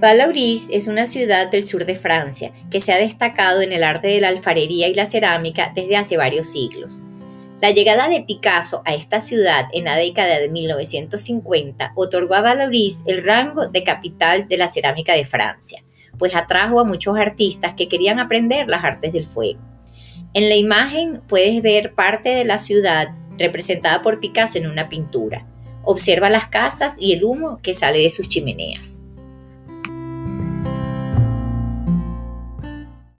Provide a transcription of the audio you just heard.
Vallauris es una ciudad del sur de Francia que se ha destacado en el arte de la alfarería y la cerámica desde hace varios siglos. La llegada de Picasso a esta ciudad en la década de 1950 otorgó a Vallauris el rango de capital de la cerámica de Francia, pues atrajo a muchos artistas que querían aprender las artes del fuego. En la imagen puedes ver parte de la ciudad representada por Picasso en una pintura. Observa las casas y el humo que sale de sus chimeneas.